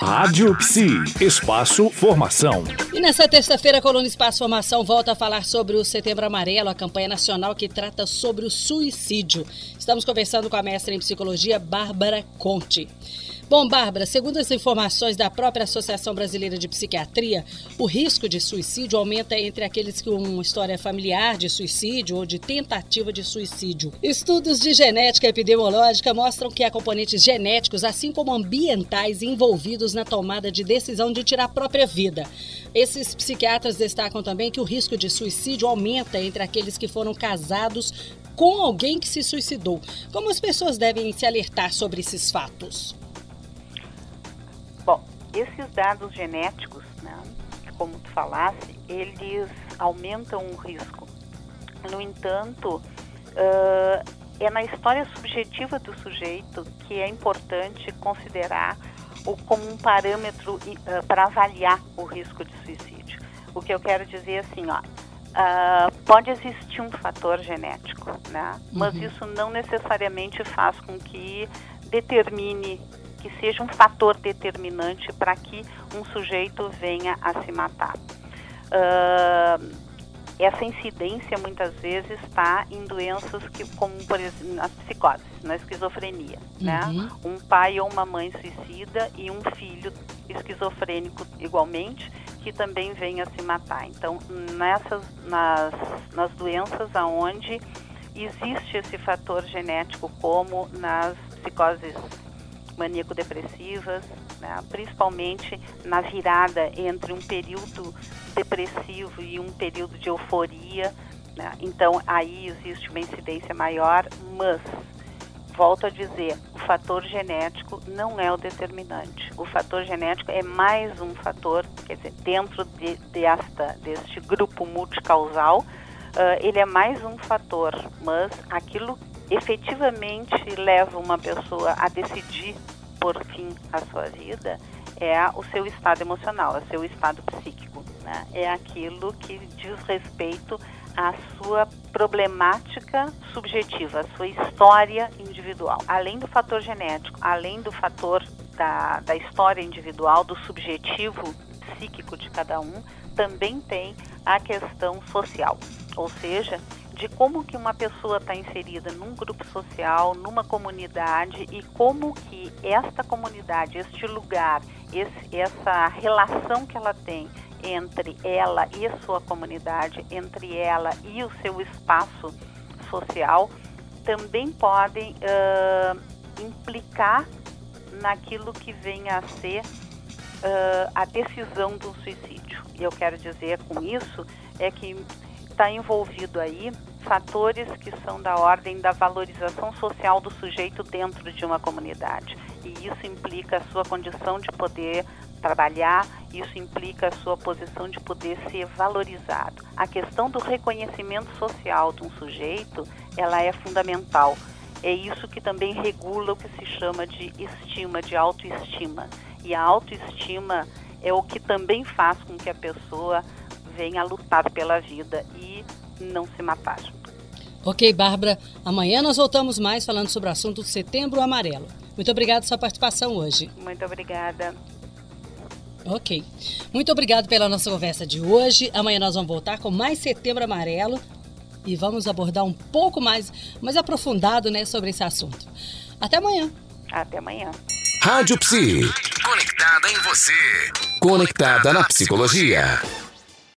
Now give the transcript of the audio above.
Rádio Psi, Espaço Formação. E nessa terça-feira, a coluna Espaço Formação volta a falar sobre o Setembro Amarelo, a campanha nacional que trata sobre o suicídio. Estamos conversando com a mestra em psicologia, Bárbara Conte. Bom, Bárbara, segundo as informações da própria Associação Brasileira de Psiquiatria, o risco de suicídio aumenta entre aqueles com uma história familiar de suicídio ou de tentativa de suicídio. Estudos de genética epidemiológica mostram que há componentes genéticos, assim como ambientais, envolvidos na tomada de decisão de tirar a própria vida. Esses psiquiatras destacam também que o risco de suicídio aumenta entre aqueles que foram casados com alguém que se suicidou. Como as pessoas devem se alertar sobre esses fatos? Esses dados genéticos, né, como tu falasse, eles aumentam o risco. No entanto, uh, é na história subjetiva do sujeito que é importante considerar o como um parâmetro uh, para avaliar o risco de suicídio. O que eu quero dizer é assim, ó, uh, pode existir um fator genético, né? Mas uhum. isso não necessariamente faz com que determine que seja um fator determinante para que um sujeito venha a se matar. Uh, essa incidência muitas vezes está em doenças que, como por exemplo, nas psicoses, na esquizofrenia, né? uhum. né? Um pai ou uma mãe suicida e um filho esquizofrênico igualmente que também venha a se matar. Então, nessas nas, nas doenças aonde existe esse fator genético, como nas psicoses maníaco-depressivas, né, principalmente na virada entre um período depressivo e um período de euforia. Né, então, aí existe uma incidência maior, mas, volto a dizer, o fator genético não é o determinante. O fator genético é mais um fator, quer dizer, dentro de, desta, deste grupo multicausal, Uh, ele é mais um fator, mas aquilo efetivamente leva uma pessoa a decidir por fim a sua vida é o seu estado emocional, é o seu estado psíquico. Né? É aquilo que diz respeito à sua problemática subjetiva, à sua história individual. Além do fator genético, além do fator da, da história individual, do subjetivo psíquico de cada um, também tem a questão social. Ou seja, de como que uma pessoa está inserida num grupo social, numa comunidade e como que esta comunidade, este lugar, esse, essa relação que ela tem entre ela e a sua comunidade, entre ela e o seu espaço social, também podem uh, implicar naquilo que venha a ser uh, a decisão do suicídio. E eu quero dizer com isso é que está envolvido aí fatores que são da ordem da valorização social do sujeito dentro de uma comunidade. E isso implica a sua condição de poder trabalhar, isso implica a sua posição de poder ser valorizado. A questão do reconhecimento social de um sujeito, ela é fundamental. É isso que também regula o que se chama de estima, de autoestima. E a autoestima é o que também faz com que a pessoa venha a lutar pela vida e não se matar. Ok, Bárbara. Amanhã nós voltamos mais falando sobre o assunto Setembro Amarelo. Muito obrigada pela sua participação hoje. Muito obrigada. Ok. Muito obrigado pela nossa conversa de hoje. Amanhã nós vamos voltar com mais Setembro Amarelo e vamos abordar um pouco mais, mais aprofundado né, sobre esse assunto. Até amanhã. Até amanhã. Rádio Psi. Conectada em você. Conectada na psicologia.